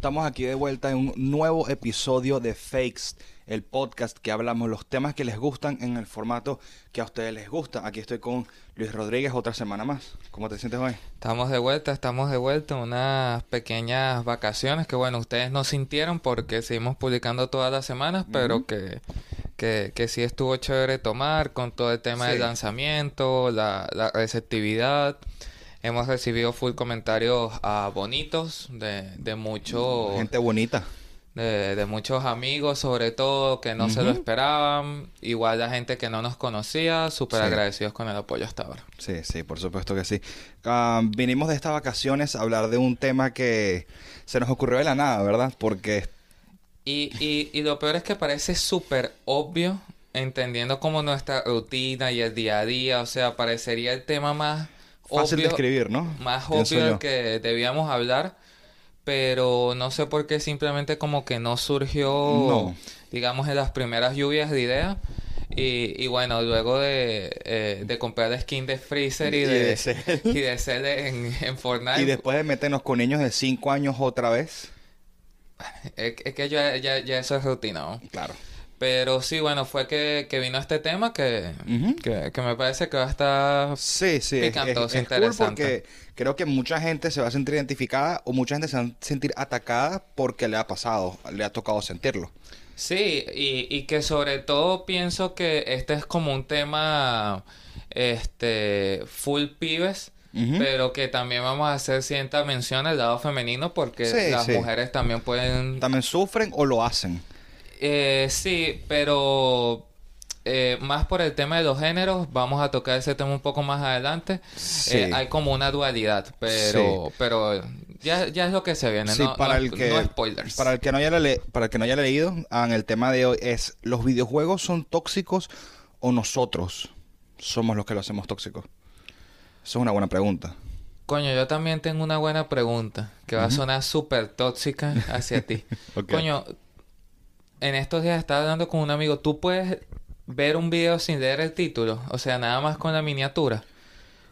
Estamos aquí de vuelta en un nuevo episodio de Fakes, el podcast que hablamos los temas que les gustan en el formato que a ustedes les gusta. Aquí estoy con Luis Rodríguez otra semana más. ¿Cómo te sientes hoy? Estamos de vuelta, estamos de vuelta. Unas pequeñas vacaciones que, bueno, ustedes no sintieron porque seguimos publicando todas las semanas, pero que, que, que, sí estuvo chévere tomar con todo el tema Sí. del lanzamiento, la, la receptividad. Hemos recibido full comentarios ah, bonitos de, de muchos Gente bonita. de, de muchos amigos, sobre todo, que no se lo esperaban. Igual la gente que no nos conocía, súper Sí. agradecidos con el apoyo hasta ahora. Sí, sí, por supuesto que sí. Vinimos de estas vacaciones a hablar de un tema que se nos ocurrió de la nada, ¿verdad? Porque Y, y, y lo peor es que parece súper obvio, entendiendo como nuestra rutina y el día a día, o sea, parecería el tema más fácil de escribir, ¿no? más obvio del que debíamos hablar, pero no sé por qué simplemente como que no surgió, No. digamos, en las primeras lluvias de ideas. Y, y bueno, luego de, eh, de comprar skin de Freezer y de, y de Cell en, en Fortnite, Y después de meternos con niños de 5 años otra vez. es, es que ya, ya, ya eso es rutina, ¿no? Claro. Pero sí, bueno, fue que, que vino este tema que, que, que me parece que va a estar... Sí, sí, es, es, Picantoso, cool interesante. porque creo que mucha gente se va a sentir identificada o mucha gente se va a sentir atacada porque le ha pasado, le ha tocado sentirlo. Sí, y, y que sobre todo pienso que este es como un tema, este, full pibes, pero que también vamos a hacer cierta mención al lado femenino porque Sí, las sí. mujeres también pueden... También sufren o lo hacen. Eh, sí, pero eh, más por el tema de los géneros, vamos a tocar ese tema un poco más adelante. Sí. Eh, hay como una dualidad, pero, pero ya, ya es lo que se viene, Sí, no, para no- el que no spoilers. para el que no haya le- para el que no haya leído, ah, en el tema de hoy es los videojuegos son tóxicos o nosotros somos los que lo hacemos tóxicos. Esa es una buena pregunta. Coño, yo también tengo una buena pregunta que va a sonar súper tóxica hacia ti. Coño, en estos días estaba hablando con un amigo, ¿tú puedes ver un video sin leer el título? O sea, nada más con la miniatura.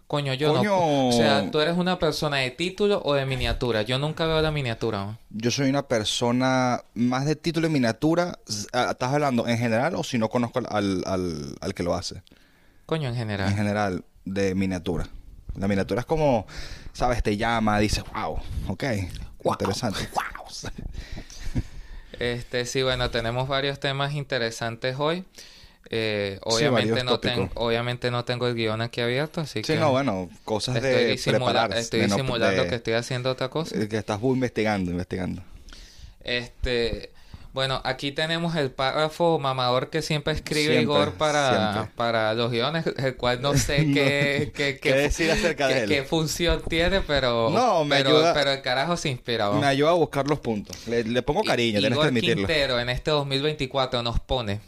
Coño, yo Coño. no. O sea, tú eres una persona de título o de miniatura. Yo nunca veo la miniatura. Yo soy una persona más de título y miniatura. ¿Estás hablando en general o si no conozco al, al, al que lo hace? Coño, en En general. general, de miniatura. La miniatura es como, ¿sabes? Te llama, dices, wow, ok, interesante. Wow. Este, sí, bueno, tenemos varios temas interesantes hoy. Eh, obviamente no tengo, tópicos. obviamente no tengo el guion aquí abierto, así Sí, que no, bueno, cosas estoy, de disimula- estoy disimulando de- que estoy haciendo otra cosa. que estás investigando, investigando. Este, bueno, aquí tenemos el párrafo mamador que siempre escribe Siempre, Igor para, siempre. para los guiones, el cual no sé No, qué, qué, qué decir acerca de qué- él. qué función tiene, pero, No, me pero, ayuda- pero el carajo se inspira. Me ayuda a buscar los puntos. Le, le pongo cariño, tienes que Igor admitirlo. Quintero en este 2024 nos pone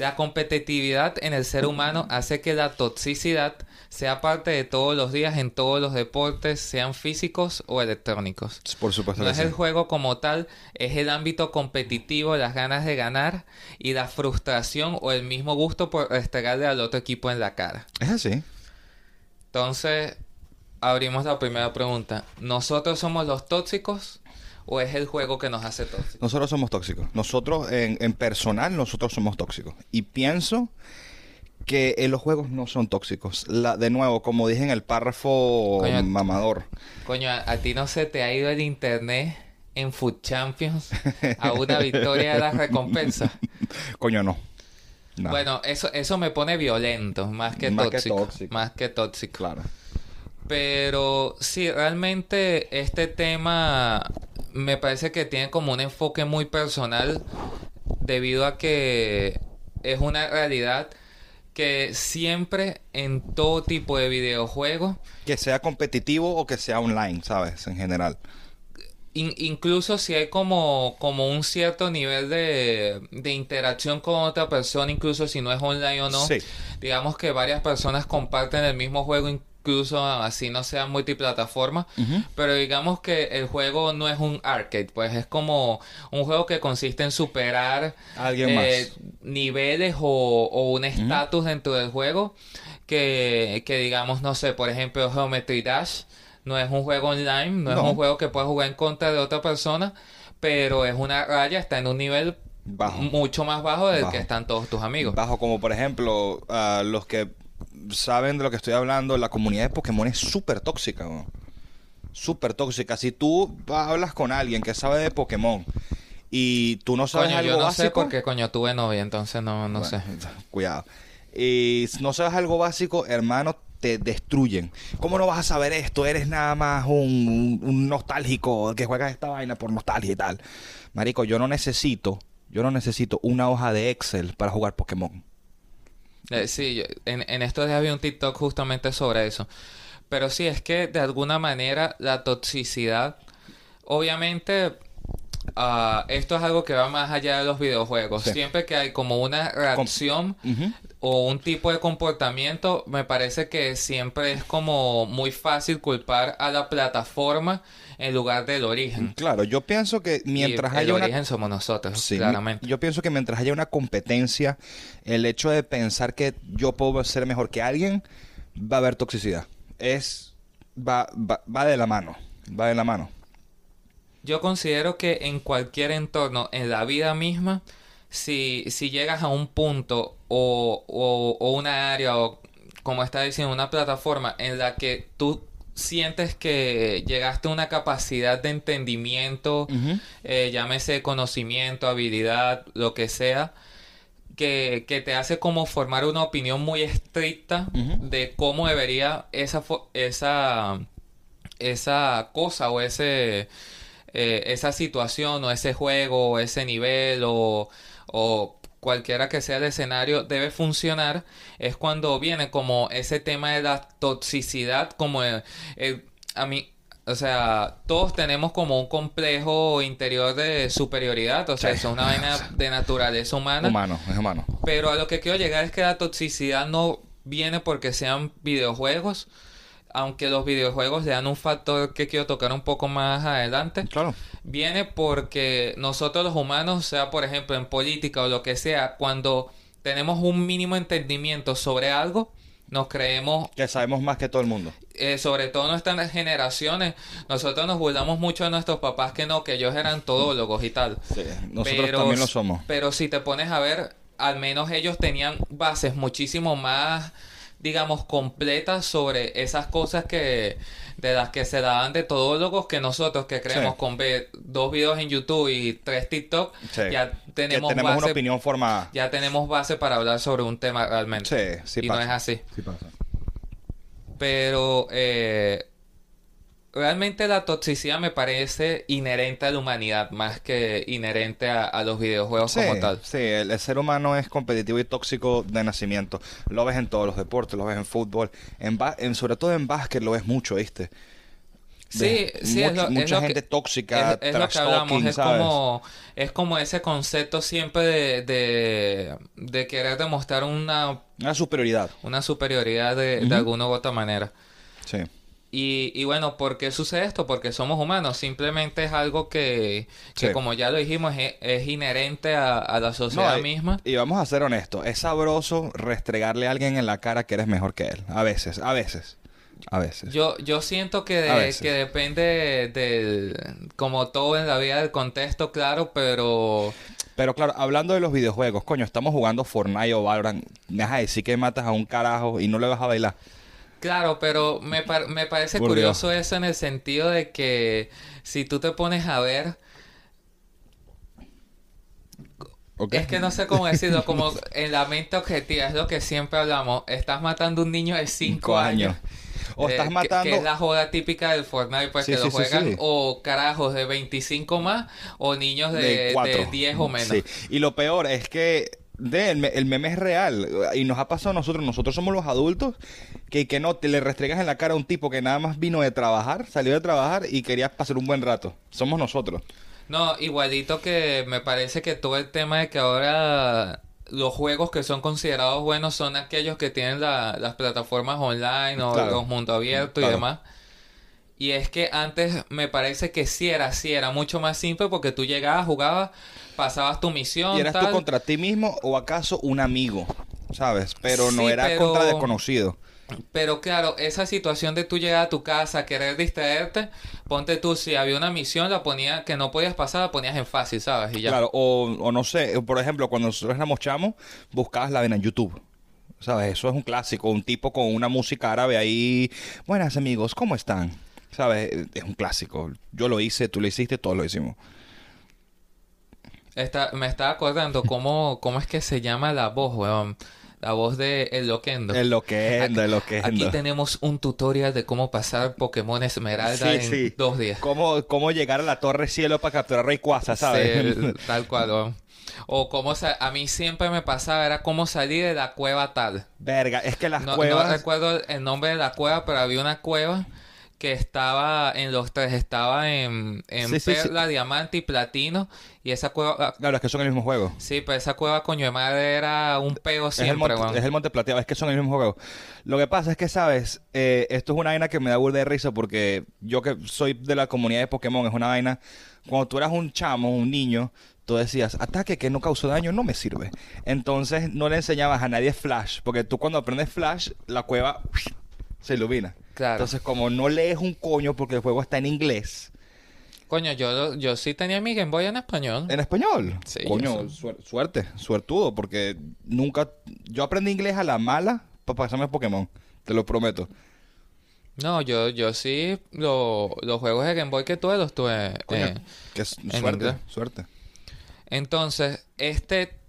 la competitividad en el ser humano hace que la toxicidad sea parte de todos los días en todos los deportes, sean físicos o electrónicos. Por supuesto No es sí. el juego como tal, es el ámbito competitivo, las ganas de ganar y la frustración o el mismo gusto por restregarle al otro equipo en la cara. Es así. Entonces, abrimos la primera pregunta. ¿Nosotros somos los tóxicos o es el juego que nos hace tóxicos? Nosotros somos tóxicos. Nosotros, en, en personal, nosotros somos tóxicos. Y pienso que eh, los juegos no son tóxicos. La, de nuevo, como dije en el párrafo Coño. mamador. Coño, ¿a, a ti no se te ha ido el internet en Food Champions a una victoria de las recompensas? Coño, no. No. Bueno, eso, eso me pone violento, más que Más que tóxico. tóxico. Más que tóxico. Claro. Pero sí, realmente este tema me parece que tiene como un enfoque muy personal debido a que es una realidad que siempre en todo tipo de videojuegos, Que sea competitivo o que sea online, ¿sabes? En general. in- incluso si hay como, como un cierto nivel de, de interacción con otra persona, incluso si no es online o no, Sí. digamos que varias personas comparten el mismo juego, incluso así no sea multiplataforma, pero digamos que el juego no es un arcade, pues es como un juego que consiste en superar alguien eh, más. niveles o, o un estatus dentro del juego que, que digamos, no sé, por ejemplo, Geometry Dash no es un juego online, no, es un juego que puedes jugar en contra de otra persona, pero es una raya, está en un nivel Bajo. mucho más bajo del Bajo. que están todos tus amigos. Bajo como por ejemplo, los que saben de lo que estoy hablando, la comunidad de Pokémon es súper tóxica. Súper tóxica. Si tú hablas con alguien que sabe de Pokémon y tú no sabes Coño, algo yo no básico... sé porque coño tuve novia, entonces no, no sé. Cuidado. Y si no sabes algo básico, hermano, te destruyen. ¿Cómo no vas a saber esto? Eres nada más un, un nostálgico que juegas esta vaina por nostalgia y tal. Marico, yo no necesito, yo no necesito una hoja de Excel para jugar Pokémon. Eh, sí, en, en estos días vi un TikTok justamente sobre eso. Pero sí, es que de alguna manera la toxicidad, obviamente, ah, esto es algo que va más allá de los videojuegos. Sí. Siempre que hay como una reacción o un tipo de comportamiento, me parece que siempre es como muy fácil culpar a la plataforma en lugar del origen. Claro, yo pienso que mientras Y el haya una origen somos nosotros, Sí, claramente. Yo pienso que mientras haya una competencia, el hecho de pensar que yo puedo ser mejor que alguien, va a haber toxicidad. Es. Va, va, va de la mano. Va de la mano. Yo considero que en cualquier entorno, en la vida misma, si, si llegas a un punto o, o, o una área o, como está diciendo, una plataforma en la que tú sientes que llegaste a una capacidad de entendimiento, eh, llámese conocimiento, habilidad, lo que sea, que, que te hace como formar una opinión muy estricta de cómo debería esa, esa, esa cosa o ese, eh, esa situación o ese juego o ese nivel o, o cualquiera que sea el escenario debe funcionar es cuando viene como ese tema de la toxicidad como el- el- a mí o sea todos tenemos como un complejo interior de superioridad o sea Sí. eso es una vaina de naturaleza humana Humano, es humano. pero a lo que quiero llegar es que la toxicidad no viene porque sean videojuegos, aunque los videojuegos le dan un factor que quiero tocar un poco más adelante. Claro. Viene porque nosotros los humanos, sea por ejemplo en política o lo que sea, cuando tenemos un mínimo entendimiento sobre algo, nos creemos Que sabemos más que todo el mundo. eh, sobre todo nuestras generaciones, nosotros nos burlamos mucho de nuestros papás que no, que ellos eran todólogos y tal. Sí, nosotros Pero- también lo somos. Pero si te pones a ver, al menos ellos tenían bases muchísimo más, digamos, completas sobre esas cosas que de las que se daban de todólogos que nosotros que creemos Sí. con ver dos videos en YouTube y tres TikTok, Sí. ya tenemos, tenemos una base, opinión formada. ya tenemos base para hablar sobre un tema realmente. Sí, sí y pasa. no es así. Sí pasa. Pero eh, realmente la toxicidad me parece inherente a la humanidad más que inherente a, a los videojuegos Sí, como tal. sí, el, el ser humano es competitivo y tóxico de nacimiento. Lo ves en todos los deportes, lo ves en fútbol, en, ba- en- sobre todo en básquet lo ves mucho, ¿viste? Sí, sí, es lo- es mucha que- gente tóxica, Es, es lo que hablamos, es ¿sabes? como, es como ese concepto siempre de, de, de querer demostrar una, Una superioridad. una superioridad de, de alguna u otra manera. Sí. Y, y bueno, ¿por qué sucede esto? Porque somos humanos, simplemente es algo que, que Sí. como ya lo dijimos, es, es inherente a, a la sociedad No, y- misma. Y vamos a ser honestos, es sabroso restregarle a alguien en la cara que eres mejor que él. A veces, a veces. A veces. Yo, yo siento que, de- veces. que depende del, como todo en la vida, del contexto, claro, pero Pero claro, hablando de los videojuegos, coño, estamos jugando Fortnite o Valorant. Me vas a decir que matas a un carajo y no le vas a bailar. Claro, pero me, par- me parece Por curioso eso en el sentido de que si tú te pones a ver, es que no sé cómo decirlo, como en la mente objetiva, es lo que siempre hablamos, estás matando a un niño de 5 Cinco años. O eh, estás matando. Que, es la joda típica del Fortnite, pues Sí, que sí, lo juegan sí. o carajos de 25 más o niños de, de de 10 o menos. Sí. Y lo peor es que de, el, me- el meme es real. Y nos ha pasado a nosotros. Nosotros somos los adultos que, que no te le restregas en la cara a un tipo que nada más vino de trabajar, salió de trabajar y quería pasar un buen rato. Somos nosotros. No, igualito que me parece que todo el tema de que ahora los juegos que son considerados buenos son aquellos que tienen la- las plataformas online o Claro. los mundo abierto y demás. Y es que antes me parece que sí era así, era mucho más simple porque tú llegabas, jugabas, pasabas tu misión, ¿Y eras tal. tú contra ti mismo o acaso un amigo? ¿sabes? Pero no era pero- contra desconocido. Pero claro, esa situación de tú llegar a tu casa, querer distraerte, ponte tú, si había una misión, la ponía que no podías pasar, la ponías en fácil, ¿sabes? Y ya. Claro, o, o no sé, por ejemplo, cuando nosotros éramos chamos, buscabas la vena en YouTube. ¿Sabes? Eso es un clásico, un tipo con una música árabe ahí. Buenas amigos, ¿cómo están? ¿Sabes? Es un clásico. Yo lo hice, tú lo hiciste, todos lo hicimos. Esta- me estaba acordando cómo, cómo es que se llama la voz, weón. La voz de El Loquendo. Es lo que es, es lo que es. Aquí tenemos un tutorial de cómo pasar Pokémon Esmeralda en dos días. ¿Cómo, cómo llegar a la Torre Cielo para capturar Rayquaza, ¿sabes? Sí, tal cual. weón. O cómo a mí siempre me pasaba era cómo salir de la cueva tal. Verga, es que las No, no cuevas... recuerdo el nombre de la cueva, pero había una cueva que estaba en los tres, estaba en, en Sí, sí, sí. perla, diamante y platino. Y esa cueva, Claro, es que son el mismo juego. sí, pero esa cueva coño de madre era un pego Es el, siempre, monte, es el monte plateado, es que son el mismo juego. Lo que pasa es que, ¿sabes? Eh, esto es una vaina que me da burda de risa porque yo que soy de la comunidad de Pokémon, es una vaina... Cuando tú eras un chamo, un niño, tú decías, ataque que no causó daño no me sirve. Entonces no le enseñabas a nadie Flash, porque tú cuando aprendes Flash, la cueva se ilumina. Claro. Entonces como no lees un coño porque el juego está en inglés, Coño, yo, yo sí tenía mi Game Boy en español. en español. Sí, Coño, suerte, suertudo, porque nunca... Yo aprendí inglés a la mala para pasarme Pokémon, te lo prometo. No, yo, yo sí, lo- los juegos de Game Boy que tuve los tuve. Coño, eh, en suerte, suerte. Entonces, este,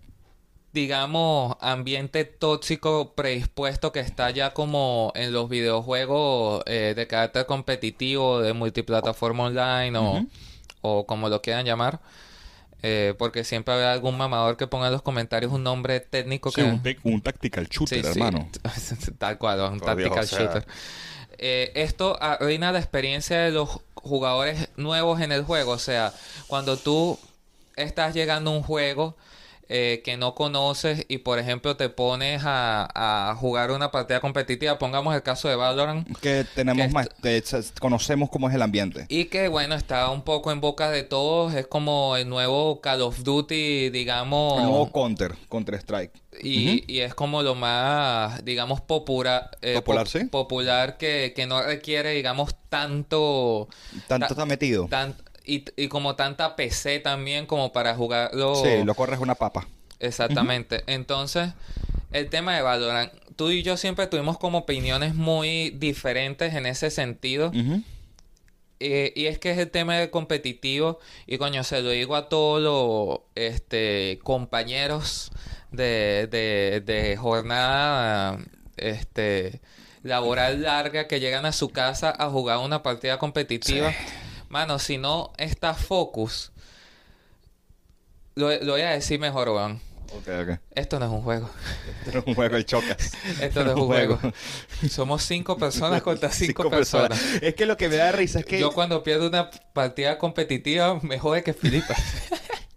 digamos, ambiente tóxico predispuesto que está ya como en los videojuegos eh, de carácter competitivo, de multiplataforma online o, o como lo quieran llamar. eh, porque siempre habrá algún mamador que ponga en los comentarios un nombre técnico Sí, que... un, un tactical shooter, Sí, sí. hermano. Tal cual, un Por Dios, tactical o sea. shooter. Eh, esto arruina la experiencia de los jugadores nuevos en el juego. O sea, cuando tú estás llegando a un juego eh, que no conoces y, por ejemplo, te pones a, a jugar una partida competitiva, pongamos el caso de Valorant, Que tenemos Que más, s- conocemos cómo es el ambiente. y que, bueno, está un poco en boca de todos. Es como el nuevo Call of Duty, digamos. El nuevo Counter, Counter Strike. Y, y es como lo más, digamos, popular, eh, Popular, pop- sí. popular que, que no requiere, digamos, tanto... Tanto ta- está metido. tan- y, y como tanta PC también como para jugarlo... Sí, lo corres una papa. Exactamente. Entonces, el tema de Valorant, tú y yo siempre tuvimos como opiniones muy diferentes en ese sentido. Eh, y es que es el tema del competitivo. Y coño, se lo digo a todos los este, compañeros de, de, de jornada este, laboral larga que llegan a su casa a jugar una partida competitiva. Mano, si no está focus, lo, lo voy a decir mejor, weón. Ok, ok. Esto no es un juego. Esto no es un juego, el chocas. Esto no es un juego. Somos cinco personas contra cinco, personas. Es que lo que me da risa es que... Yo cuando pierdo una partida competitiva me jode que flipas.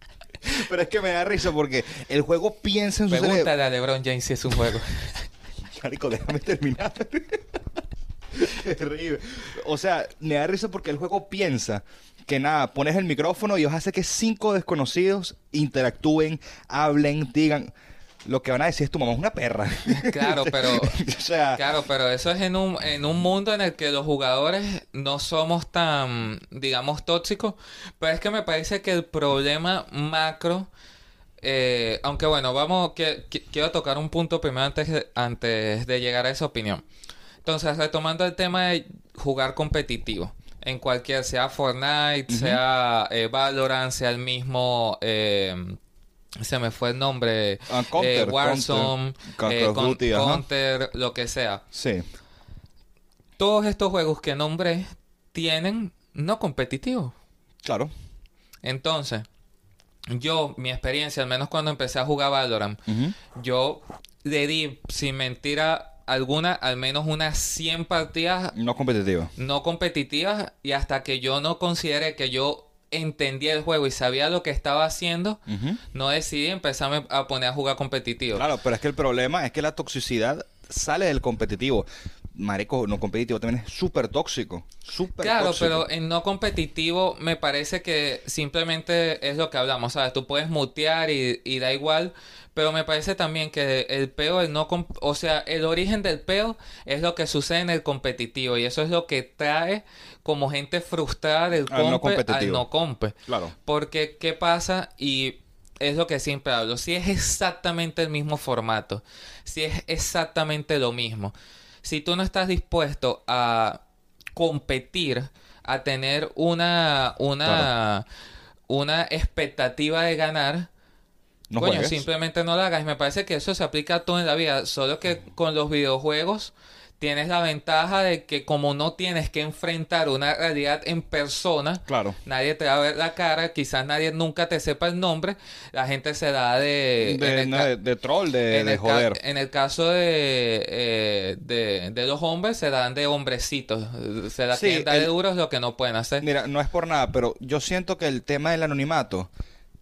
Pero es que me da risa porque el juego piensa en su cerebro. Pregúntale a LeBron James si es un juego. Marico, déjame terminar. Terrible. O sea, me da risa porque el juego piensa que nada, pones el micrófono y ellos hace que cinco desconocidos interactúen, hablen, digan. Lo que van a decir es tu mamá es una perra. Claro, pero o sea, claro, pero eso es en un, en un mundo en el que los jugadores no somos tan, digamos, tóxicos. Pero es que me parece que el problema macro, eh, aunque bueno, vamos, que, que- quiero tocar un punto primero antes de, antes de llegar a esa opinión. Entonces, retomando el tema de jugar competitivo, en cualquier, sea Fortnite, sea eh, Valorant, sea el mismo, eh, se me fue el nombre, Ah, Counter, eh, Warzone, Counter, eh, Con-. Counter, lo que sea. sí. Todos estos juegos que nombré tienen no competitivos. Claro. Entonces, yo, mi experiencia, al menos cuando empecé a jugar Valorant, yo le di, sin mentira alguna, al menos unas 100 partidas No competitivo. no competitivas y hasta que yo no consideré que yo entendía el juego y sabía lo que estaba haciendo, no decidí empezarme a poner a jugar competitivo. Claro, pero es que el problema es que la toxicidad sale del competitivo. Marico, no competitivo también es súper tóxico. Súper Claro, tóxico. pero en no competitivo me parece que simplemente es lo que hablamos, ¿sabes? Tú puedes mutear y, y da igual, pero me parece también que el peo, el no o sea, el origen del peo es lo que sucede en el competitivo y eso es lo que trae como gente frustrada del Al no compe al competitivo. no compe. Claro. Porque, ¿qué pasa? Y es lo que siempre hablo. Si es exactamente el mismo formato, si es exactamente lo mismo, si tú no estás dispuesto a competir, a tener una, una, una expectativa de ganar, No coño, simplemente no lo hagas. Y me parece que eso se aplica a todo en la vida, solo que con los videojuegos tienes la ventaja de que como no tienes que enfrentar una realidad en persona, Claro. Nadie te va a ver la cara, quizás nadie nunca te sepa el nombre. La gente se da de... De, en el no, ca- de, de troll, de, en de el joder. en el caso de, eh, de, los hombres, se dan de hombrecitos. Se la Sí, dar de el- duros lo que no pueden hacer. Mira, no es por nada, pero yo siento que el tema del anonimato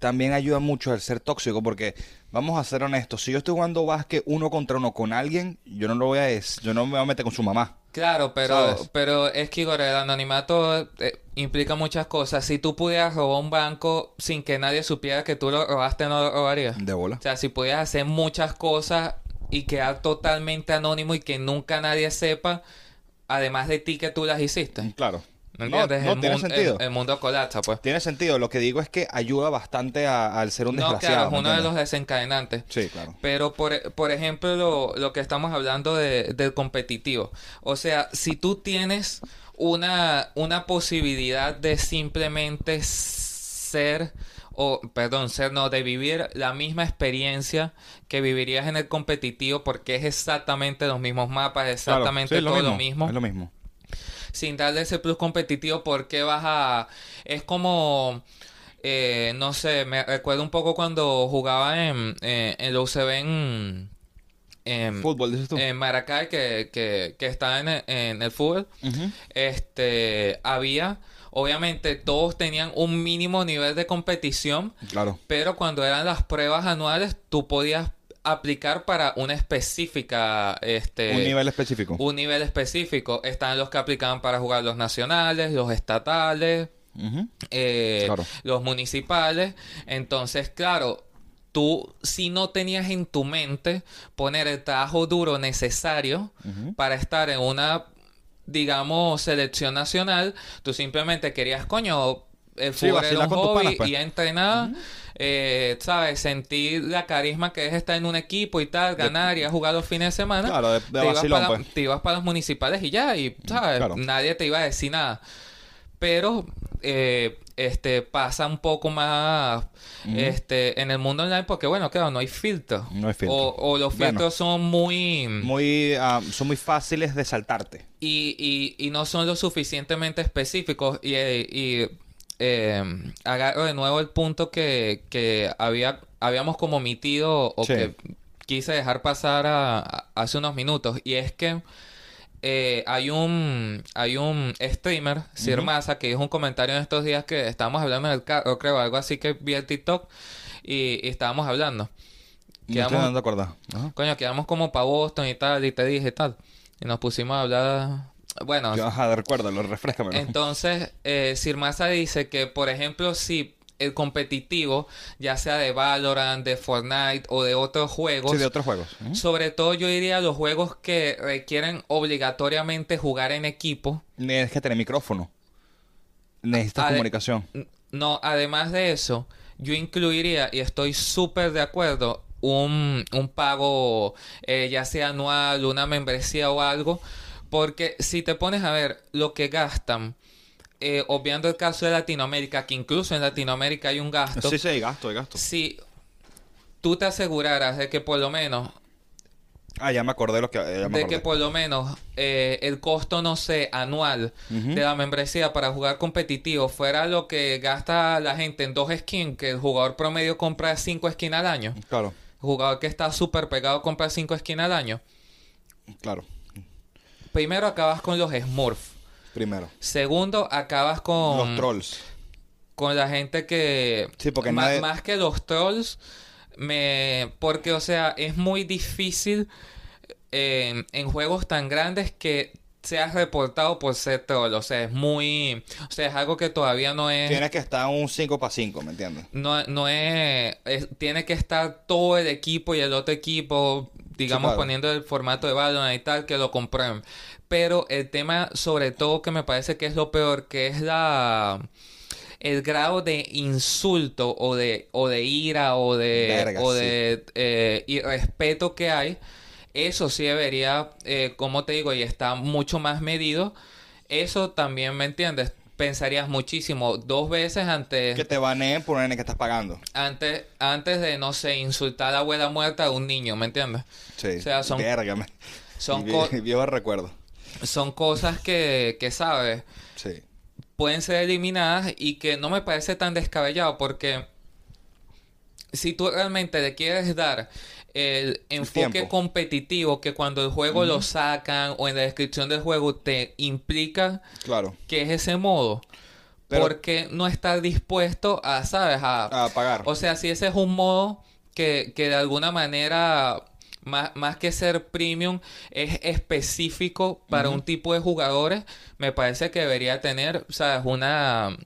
también ayuda mucho al ser tóxico, porque vamos a ser honestos, si yo estoy jugando básquet uno contra uno con alguien, yo no lo voy a yo no me voy a meter con su mamá. Claro, pero, ¿Sabes? pero es que Igor, el anonimato eh, implica muchas cosas. Si tú pudieras robar un banco sin que nadie supiera que tú lo robaste, no lo robarías. De bola. O sea, si pudieras hacer muchas cosas y quedar totalmente anónimo y que nunca nadie sepa, además de ti que tú las hiciste. Claro. ¿Me No, entiendes? no, el, tiene sentido. el- el mundo colapsa, pues. Tiene sentido. Lo que digo es que ayuda bastante a- al ser un No, desgraciado. claro, es ¿me uno de los desencadenantes. Sí, claro. Pero, por, por ejemplo, lo, lo que estamos hablando de- del competitivo. O sea, si tú tienes una, una posibilidad de simplemente ser, o, perdón, ser, no, de vivir la misma experiencia que vivirías en el competitivo porque es exactamente los mismos mapas, Claro, exactamente todo lo mismo Es lo mismo. Sin darle ese plus competitivo porque vas a... Es como... eh, no sé, me recuerdo un poco cuando jugaba en, eh, en la UCB en, en, Fútbol, dices tú. en Maracay, que, que, que está en el, en el fútbol. Este, había... Obviamente todos tenían un mínimo nivel de competición, Claro. pero cuando eran las pruebas anuales, tú podías aplicar para una específica... Este, un nivel específico. un nivel específico. Están los que aplicaban para jugar los nacionales, los estatales, eh, Claro. los municipales. Entonces, claro, tú si no tenías en tu mente poner el trabajo duro necesario para estar en una, digamos, selección nacional, tú simplemente querías, coño, el Sí, fútbol era un hobby panas, pues. y a entrenar. eh, ¿Sabes? Sentir la carisma que es estar en un equipo y tal, ganar y a jugar los fines de semana Claro, de, de te, ibas vacilón, para, pues. te ibas para los municipales y ya, y ¿sabes? claro. nadie te iba a decir nada. Pero eh, este pasa un poco más este en el mundo online porque bueno, claro, no hay filtro. No hay filtro. O, o los Bueno. filtros son muy, Muy, ah, son muy fáciles de saltarte. y, y, y no son lo suficientemente específicos y, y eh, agarro de nuevo el punto que, que había habíamos como omitido o Sí. que quise dejar pasar a- a- hace unos minutos y es que eh, hay un hay un streamer Sir. Massa que dijo un comentario en estos días que estábamos hablando en el carro creo algo así que vi el TikTok y, y estábamos hablando Quedamos- estoy dando a acordar. Ajá. coño quedamos como para Boston y tal y te dije y tal y nos pusimos a hablar bueno Ajá, recuérdalo, refrescamelo. entonces, eh, Sir Massa dice que, por ejemplo, si el competitivo, ya sea de Valorant, de Fortnite o de otros juegos, Sí, de otros juegos. Ujú. sobre todo yo diría los juegos que requieren obligatoriamente jugar en equipo. Tienes que tener micrófono. Necesitas Ade- comunicación. No, además de eso, yo incluiría, y estoy súper de acuerdo, un, un pago, eh, ya sea anual, una membresía o algo, porque si te pones a ver lo que gastan, eh, obviando el caso de Latinoamérica, que incluso en Latinoamérica hay un gasto, Sí, sí, hay gasto, hay gasto. si tú te aseguraras de que por lo menos Ah, ya me acordé lo que... ya me de acordé. que por lo menos eh, el costo, no sé, anual de la membresía para jugar competitivo fuera lo que gasta la gente en dos skins, que el jugador promedio compra cinco skins al año. Claro, El jugador que está súper pegado compra cinco skins al año. claro. Primero acabas con los Smurfs. Primero. Segundo, acabas con, Los trolls. con la gente que... Sí, porque nadie- Más que los trolls, me... Porque, o sea, es muy difícil en, en juegos tan grandes que seas reportado por ser troll. O sea, es muy. O sea, es algo que todavía no es. Tienes que estar un 5 para 5, ¿me entiendes? No, no es, es- Tiene que estar todo el equipo y el otro equipo, digamos, claro. poniendo el formato de Valorant y tal, que lo comprueben. Pero el tema, sobre todo, que me parece que es lo peor, que es la. El grado de insulto o de, o de ira o de, Verga, o sí. de eh, irrespeto que hay, eso sí debería, eh, como te digo, y está mucho más medido. Eso también, ¿me entiendes? Pensarías muchísimo dos veces antes, Que te baneen por un nene que estás pagando. antes, antes de, no sé, insultar a la abuela muerta de un niño, ¿me entiendes? Sí. O sea, son- Verga, me- Son, vie- co- Viejo recuerdo. son cosas que, que, ¿sabes? Sí. pueden ser eliminadas y que no me parece tan descabellado porque si tú realmente le quieres dar el enfoque competitivo que cuando el juego lo sacan o en la descripción del juego te implica Claro. que es ese modo, Pero- ¿por qué no estar dispuesto a, sabes, a, A pagar. o sea, si ese es un modo que, que de alguna manera, más, más que ser premium, es específico para un tipo de jugadores, me parece que debería tener, ¿sabes? Una,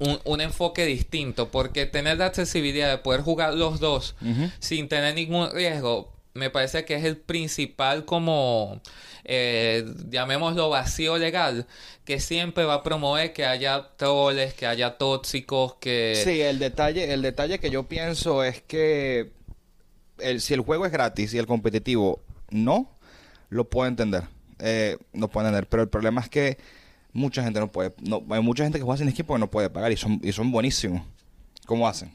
un, un enfoque distinto, porque tener la accesibilidad de poder jugar los dos sin tener ningún riesgo, me parece que es el principal como, eh, llamémoslo vacío legal, que siempre va a promover que haya troles, que haya tóxicos, que... Sí, el detalle, el detalle que yo pienso es que el, si el juego es gratis y el competitivo no, lo puedo entender. Eh, no puedo entender. Pero el problema es que mucha gente no puede. No, hay mucha gente que juega sin equipo que no puede pagar y son, y son buenísimos. ¿Cómo hacen?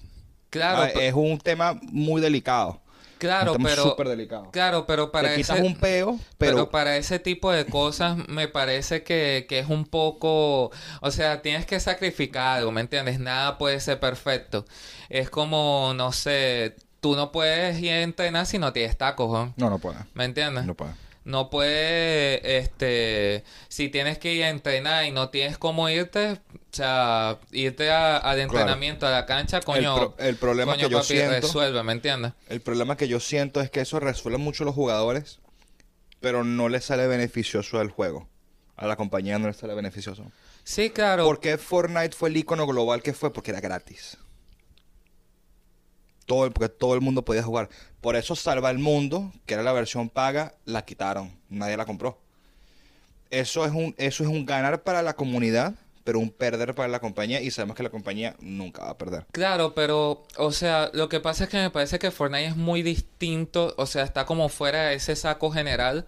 Claro, Ah, es un tema muy delicado. claro, un tema pero... súper delicado. Claro, pero para quitas ese... un peo, Pero, pero, para ese tipo de cosas me parece que, que es un poco, o sea, tienes que sacrificar algo, ¿me entiendes? Nada puede ser perfecto. Es como, no sé, tú no puedes ir a entrenar si no tienes tacos, ¿no? no, no puede. ¿me entiendes? No puede. No puedes, este, si tienes que ir a entrenar y no tienes cómo irte, o sea, irte a- al entrenamiento, a la cancha, coño, pro- el problema coño, que yo papi, siento- resuelve, ¿me entiendes? El problema que yo siento es que eso resuelve mucho los jugadores, pero no les sale beneficioso al juego. A la compañía no les sale beneficioso. Sí, claro. ¿Por qué Fortnite fue el icono global que fue? Porque era gratis. Todo, el- porque todo el mundo podía jugar. Por eso Salva el Mundo, que era la versión paga, la quitaron. Nadie la compró. Eso es un, eso es un ganar para la comunidad, pero un perder para la compañía. Y sabemos que la compañía nunca va a perder. Claro, pero, o sea, lo que pasa es que me parece que Fortnite es muy distinto, o sea, está como fuera de ese saco general,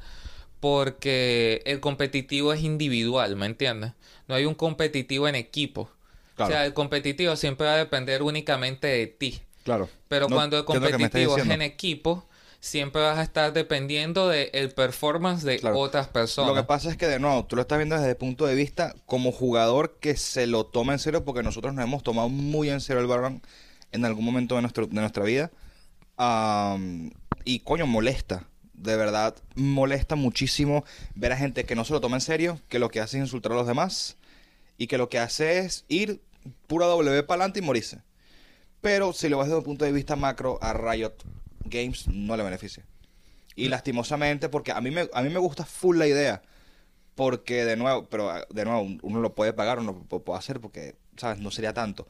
porque el competitivo es individual, ¿me entiendes? No hay un competitivo en equipo. Claro. O sea, el competitivo siempre va a depender únicamente de ti. Claro. Pero No, cuando el ¿qué es lo que me estás competitivo es en equipo, siempre vas a estar dependiendo del performance de Claro. otras personas. Lo que pasa es que, de nuevo, tú lo estás viendo desde el punto de vista como jugador que se lo toma en serio, porque nosotros nos hemos tomado muy en serio el Valorant en algún momento de, nuestro, de nuestra vida. Am, y coño, molesta. De verdad, molesta muchísimo ver a gente que no se lo toma en serio, que lo que hace es insultar a los demás y que lo que hace es ir pura W para adelante y morirse. Pero si lo ves desde un punto de vista macro, a Riot Games no le beneficia. Y lastimosamente, porque a mí me, a mí me gusta full la idea. Porque de nuevo, pero ah, de nuevo, uno lo puede pagar, uno lo puede hacer porque, ¿sabes? No sería tanto.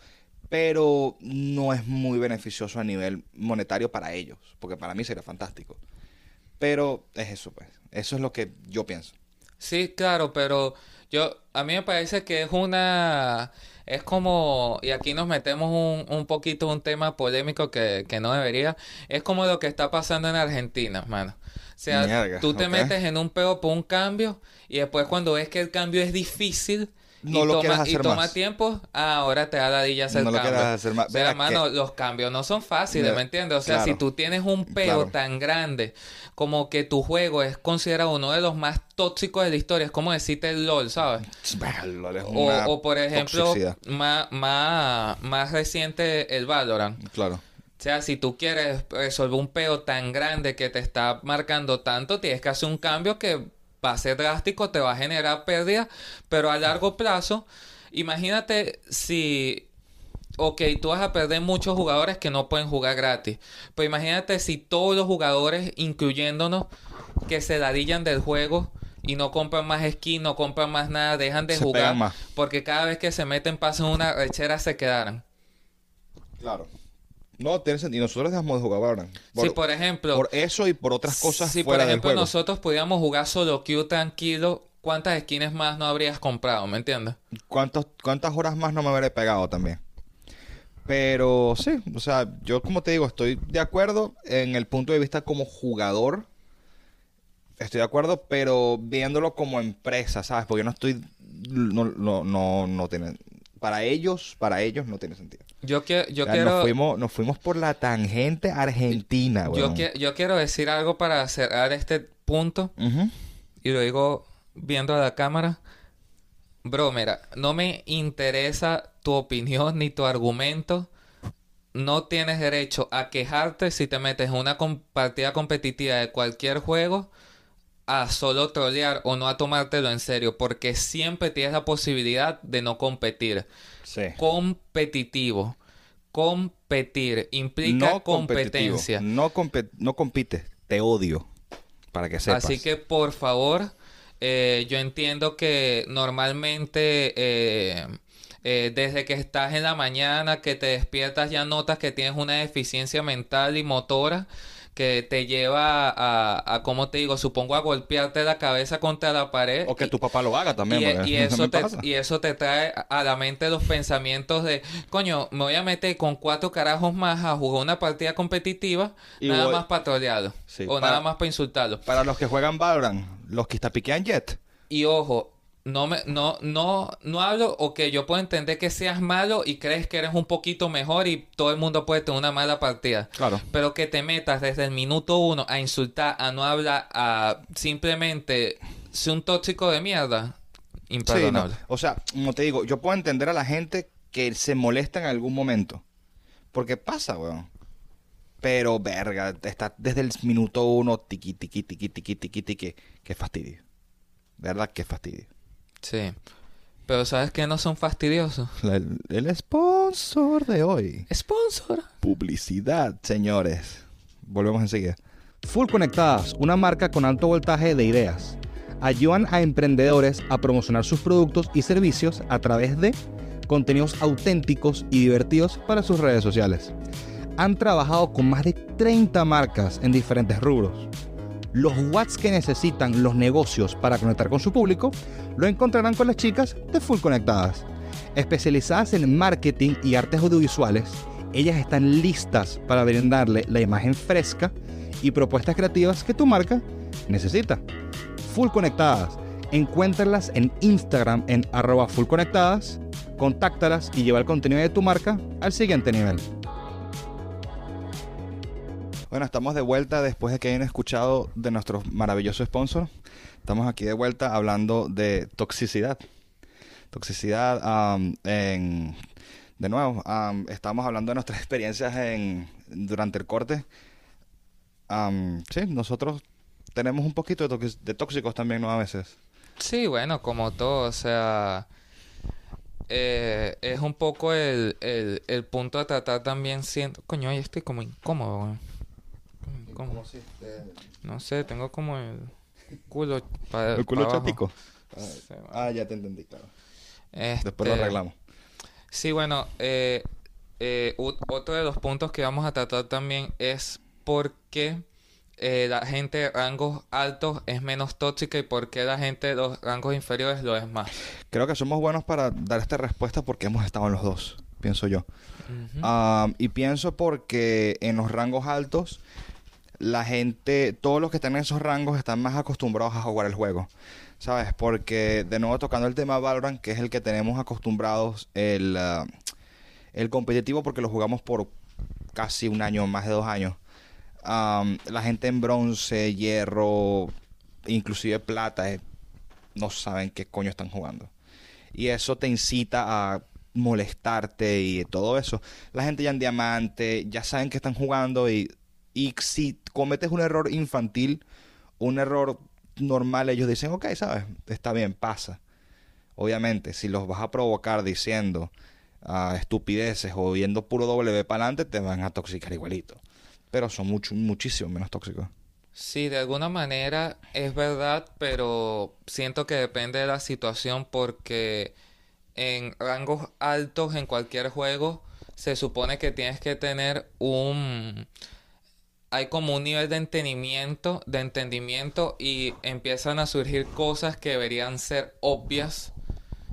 Pero no es muy beneficioso a nivel monetario para ellos. Porque para mí sería fantástico. Pero es eso, pues. Eso es lo que yo pienso. Sí, claro, pero yo a mí me parece que es una es como y aquí nos metemos un, un poquito un tema polémico que, que no debería, es como lo que está pasando en Argentina, mano. O sea, Mierda, tú te metes en un peo por un cambio y después cuando ves que el cambio es difícil No y lo toma, quieres y toma más. tiempo, ah, ahora te da la dilla hacer No lo cambio. quieras hacer más. O sea, Verá mano, que- los cambios no son fáciles, ¿me entiendes? O sea, claro. si tú tienes un peo Claro. tan grande como que tu juego es considerado uno de los más tóxicos de la historia, es como decirte el LOL, ¿sabes? LOL es O, una o, por ejemplo, más, más, más reciente el Valorant. Claro. O sea, si tú quieres resolver un peo tan grande que te está marcando tanto, tienes que hacer un cambio que va a ser drástico, te va a generar pérdida, pero a largo plazo, imagínate si, ok, tú vas a perder muchos jugadores que no pueden jugar gratis, pero imagínate si todos los jugadores, incluyéndonos, que se ladillan del juego y no compran más skin, no compran más nada, dejan de Se jugar porque cada vez que se meten pasan una rechera se quedaran. Claro. No, tiene sentido. Nosotros dejamos de jugar Valorant. si por ejemplo, por eso y por otras cosas si por fuera del ejemplo juego. nosotros pudiéramos jugar solo Q tranquilo, ¿cuántas skins más no habrías comprado? ¿Me entiendes? ¿Cuántos, ¿Cuántas horas más no me habré pegado también? Pero sí, o sea, yo como te digo, estoy de acuerdo en el punto de vista como jugador. Estoy de acuerdo, pero viéndolo como empresa, ¿sabes? Porque yo no estoy... No, no, no, no tiene... Para ellos, para ellos no tiene sentido. Yo, que, yo O sea, quiero... nos, fuimos, nos fuimos por la tangente argentina, Yo, weón. que- yo quiero decir algo para cerrar este punto y lo digo viendo a la cámara. Bro, mira, no me interesa tu opinión ni tu argumento. No tienes derecho a quejarte si te metes en una com- partida competitiva de cualquier juego a solo trolear o no a tomártelo en serio, porque siempre tienes la posibilidad de no competir. Sí. Competitivo. Competir implica No competencia. No, compe- no compites. Te odio. Para que sepas. Así que por favor, eh, yo entiendo que normalmente eh, eh, desde que estás en la mañana, que te despiertas, ya notas que tienes una deficiencia mental y motora que te lleva a, a ¿cómo te digo? Supongo a golpearte la cabeza contra la pared. O que y- tu papá lo haga también. y, y eso te, pasa. y eso te trae a la mente los pensamientos de, coño, me voy a meter con cuatro carajos más a jugar una partida competitiva, Y nada voy- más para trolearlo. Sí, o para- nada más para insultarlo. Para los que juegan Valorant, los que piquean Jet. Y ojo, no me, no, no, no hablo, o que yo puedo entender que seas malo y crees que eres un poquito mejor y todo el mundo puede tener una mala partida. Claro. Pero que te metas desde el minuto uno a insultar, a no hablar, a simplemente ser un tóxico de mierda. Sí, Imperdonable. no. O sea, como te digo, yo puedo entender a la gente que se molesta en algún momento. Porque pasa, weón. Pero, verga, está desde el minuto uno, tiqui, tiqui, tiqui, tiqui, tiqui, tiqui. Qué fastidio. ¿Verdad? Qué fastidio. Sí. Pero ¿sabes qué no son fastidiosos? El, el sponsor de hoy. Sponsor. Publicidad, señores. Volvemos enseguida. Full Conectadas, una marca con alto voltaje de ideas. Ayudan a emprendedores a promocionar sus productos y servicios a través de contenidos auténticos y divertidos para sus redes sociales. Han trabajado con más de 30 marcas en diferentes rubros. Los watts que necesitan los negocios para conectar con su público lo encontrarán con las chicas de Full Conectadas. Especializadas en marketing y artes audiovisuales, ellas están listas para brindarle la imagen fresca y propuestas creativas que tu marca necesita. Full Conectadas. Encuéntralas en Instagram en arroba fullconectadas, contáctalas y lleva el contenido de tu marca al siguiente nivel. Bueno, estamos de vuelta después de que hayan escuchado de nuestro maravilloso sponsor. Estamos aquí de vuelta hablando de toxicidad. Toxicidad, am, en, de nuevo, am, estamos hablando de nuestras experiencias en, durante el corte. Am, sí, nosotros tenemos un poquito de, tóxicos también, ¿no? A veces. Sí, bueno, como todo, o sea, eh, es un poco el, el, el punto de tratar también siendo, coño, ahí estoy como incómodo, weón. Como. No sé, tengo como el culo para El culo chatico. Bueno. Ah, ya te entendí, claro. Este, Después lo arreglamos. Sí, bueno, eh, eh, otro de los puntos que vamos a tratar también es por qué eh, la gente de rangos altos es menos tóxica y por qué la gente de los rangos inferiores lo es más. Creo que somos buenos para dar esta respuesta porque hemos estado en los dos, pienso yo. Ah, y pienso porque en los rangos altos, la gente, todos los que están en esos rangos están más acostumbrados a jugar el juego. ¿Sabes? Porque, de nuevo, tocando el tema Valorant, que es el que tenemos acostumbrados, el, ah, el competitivo, porque lo jugamos por casi un año, más de dos años. La gente en bronce, hierro, inclusive plata, eh, no saben qué coño están jugando. Y eso te incita a molestarte y todo eso. La gente ya en diamante, ya saben que están jugando y, y si cometes un error infantil, un error normal, ellos dicen, ok, sabes, está bien, pasa. Obviamente, si los vas a provocar diciendo ah, estupideces o viendo puro W para adelante, te van a toxicar igualito. Pero son mucho, muchísimo menos tóxicos. Sí, de alguna manera es verdad, pero siento que depende de la situación porque en rangos altos en cualquier juego se supone que tienes que tener un hay como un nivel de entendimiento, de entendimiento y empiezan a surgir cosas que deberían ser obvias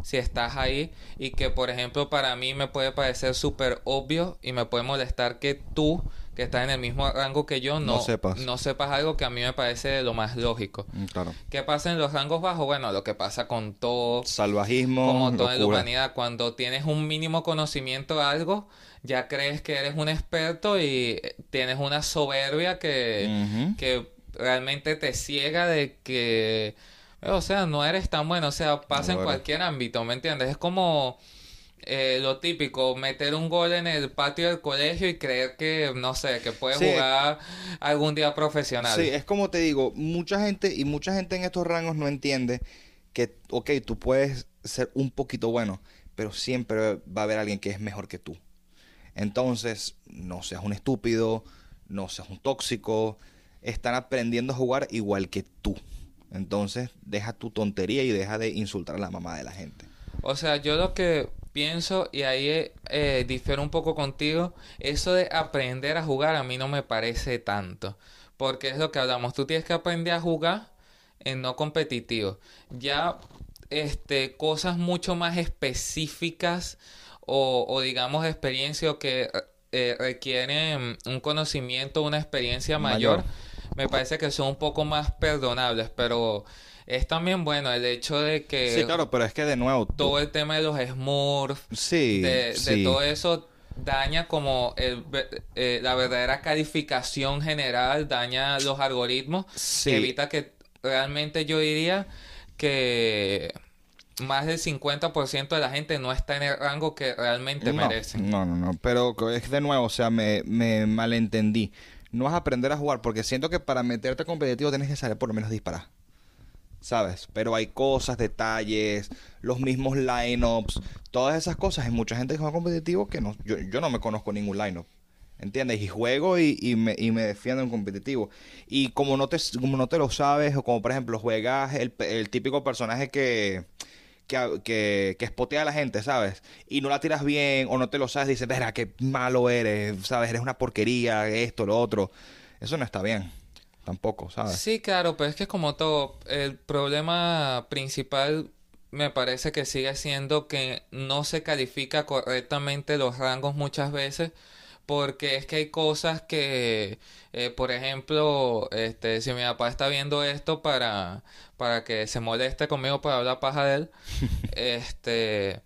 si estás ahí y que por ejemplo para mí me puede parecer súper obvio y me puede molestar que tú que estás en el mismo rango que yo no, No sepas. no sepas algo que a mí me parece lo más lógico. Mm, Claro. ¿Qué pasa en los rangos bajos? Bueno, lo que pasa con todo, Salvajismo, como toda la humanidad, cuando tienes un mínimo conocimiento de algo, ya crees que eres un experto y eh, tienes una soberbia que, que realmente te ciega de que, o sea, no eres tan bueno, o sea, pasa en cualquier ámbito, ¿me entiendes? Es como eh, lo típico, meter un gol en el patio del colegio y creer que, no sé, que puedes Sí. jugar algún día profesional. Sí, es como te digo, mucha gente y mucha gente en estos rangos no entiende que, ok, tú puedes ser un poquito bueno, pero siempre va a haber alguien que es mejor que tú. Entonces, no seas un estúpido, no seas un tóxico, están aprendiendo a jugar igual que tú. Entonces, deja tu tontería y deja de insultar a la mamá de la gente. O sea, yo lo que pienso, y ahí eh, difiero un poco contigo, eso de aprender a jugar a mí no me parece tanto. Porque es lo que hablamos, tú tienes que aprender a jugar en no competitivo. Ya, este, cosas mucho más específicas o, o digamos experiencias que eh, requieren un conocimiento, una experiencia mayor, Mayor. me parece que son un poco más perdonables, pero es también bueno el hecho de que Sí, claro, pero es que de nuevo, tú- todo el tema de los Smurfs, sí, de, todo eso daña como el, eh, la verdadera calificación general, daña los algoritmos, Sí. que evita que realmente yo diría que más del 50% de la gente no está en el rango que realmente no, merecen. No, no, no. Pero es de nuevo, o sea, me, me malentendí. No vas a aprender a jugar porque siento que para meterte competitivo tienes que saber por lo menos disparar. ¿Sabes? Pero hay cosas, detalles, los mismos lineups, todas esas cosas. Hay mucha gente que juega competitivo que no, yo, yo no me conozco ningún lineup. ¿Entiendes? Y juego y, y me, y me defiendo en competitivo. Y como no te, como no te lo sabes, o como por ejemplo juegas el, el típico personaje que, que, que, que spotea a la gente, ¿sabes? Y no la tiras bien o no te lo sabes, dices, verá, qué malo eres, ¿sabes? Eres una porquería, esto, lo otro. Eso no está bien, tampoco, ¿sabes? Sí, claro, pero es que como todo, el problema principal me parece que sigue siendo que no se califica correctamente los rangos muchas veces, porque es que hay cosas que, eh, por ejemplo, este, si mi papá está viendo esto para, para que se moleste conmigo para hablar paja de él, este,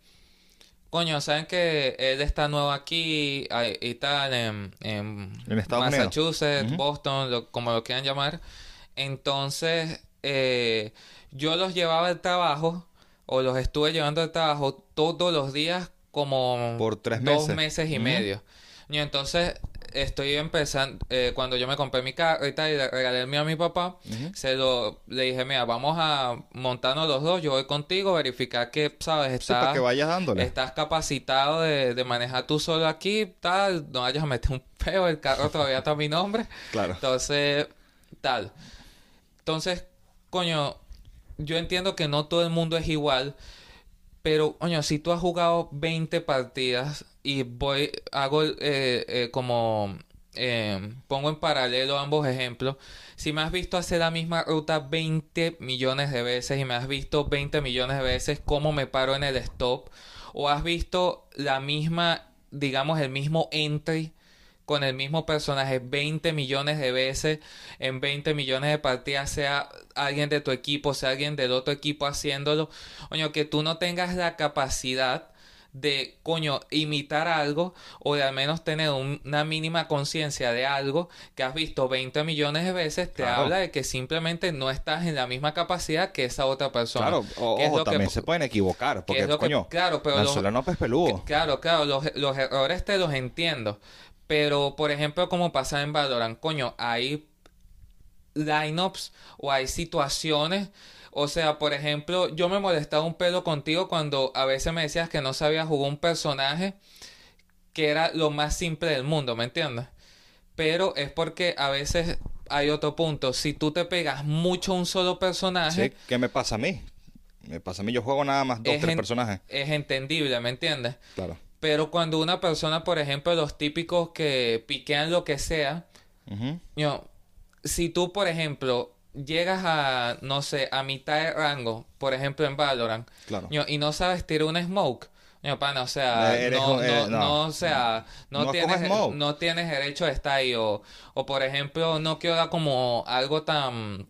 coño, saben que él está nuevo aquí y tal, en, en En Estados Unidos. Massachusetts. Boston, lo- como lo quieran llamar. Entonces, eh, yo los llevaba al trabajo, o los estuve llevando al trabajo todos los días como Por tres dos meses. meses y medio. Y entonces estoy empezando, eh, cuando yo me compré mi carro y le regalé el mío a mi papá, se lo, le dije, mira, vamos a montarnos los dos, yo voy contigo, verificar que, sabes, Sí, para estás, que vayas dándole. estás capacitado de, de manejar tú solo aquí, tal, no vayas a meter un peo, el carro todavía está a mi nombre. Claro. Entonces, tal. Entonces, coño, yo entiendo que no todo el mundo es igual, pero, coño, si tú has jugado 20 partidas y voy, hago eh, eh, como, eh, pongo en paralelo ambos ejemplos, si me has visto hacer la misma ruta 20 millones de veces y me has visto 20 millones de veces cómo me paro en el stop, o has visto la misma, digamos, el mismo entry con el mismo personaje 20 millones de veces en 20 millones de partidas, sea alguien de tu equipo, sea alguien del otro equipo haciéndolo, coño, que tú no tengas la capacidad de, coño, imitar algo o de al menos tener un- una mínima conciencia de algo que has visto 20 millones de veces, te Claro. habla de que simplemente no estás en la misma capacidad que esa otra persona. Claro, o- ¿Qué es ojo, que- también se pueden equivocar, que porque, es lo que- coño, claro, pero los- no peludo. Claro, claro, los, los errores te los entiendo. Pero, por ejemplo, como pasa en Valorant, coño, hay lineups o hay situaciones. O sea, por ejemplo, yo me molestaba un pelo contigo cuando a veces me decías que no sabías jugar un personaje que era lo más simple del mundo, ¿me entiendes? Pero es porque a veces hay otro punto. Si tú te pegas mucho a un solo personaje, Sí, ¿qué me pasa a mí? Me pasa a mí, yo juego nada más dos, es, tres personajes. es entendible, ¿me entiendes? Claro. Pero cuando una persona, por ejemplo, los típicos que piquean lo que sea. Ño, si tú, por ejemplo, llegas a, no sé, a mitad de rango, por ejemplo, en Valorant, Claro. y no sabes tirar un smoke, pana, o sea, Eres no, no, no. no, o sea, no, No tienes, no tienes derecho de estar ahí, o, o por ejemplo, no quiero dar como algo tan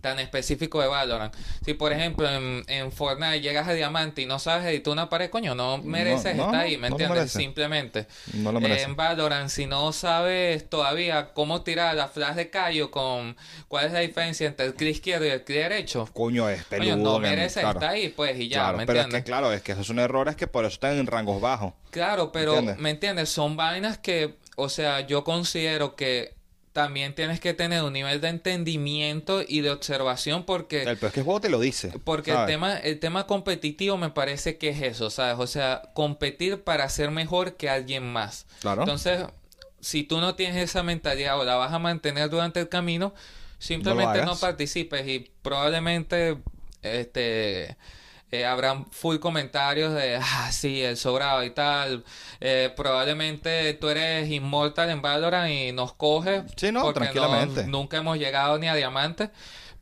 tan específico de Valorant. Si por ejemplo en, en Fortnite llegas a diamante y no sabes editar una pared, coño, no mereces no, estar ahí, ¿me no entiendes? mereces. Simplemente. No lo Eh, merece. en Valorant, si no sabes todavía cómo tirar la flash de callo con cuál es la diferencia entre el clic izquierdo y el clic derecho, Coño, es peludo. coño, no mereces claro. estar ahí, pues, y ya, Claro, ¿me pero es que claro, es que esos son errores que por eso están en rangos bajos. Claro, pero, ¿Entiendes? ¿me entiendes? Son vainas que, o sea, yo considero que también tienes que tener un nivel de entendimiento y de observación porque... El peor es que el juego te lo dice. Porque el tema, el tema competitivo me parece que es eso, ¿sabes? O sea, competir para ser mejor que alguien más. Claro. Entonces, si tú no tienes esa mentalidad o la vas a mantener durante el camino, simplemente no, hagas. participes y probablemente este eh, habrán full comentarios de ah sí el sobrado y tal Eh, probablemente tú eres inmortal en Valorant y nos coges Sí, no, porque tranquilamente. nunca hemos llegado ni a diamante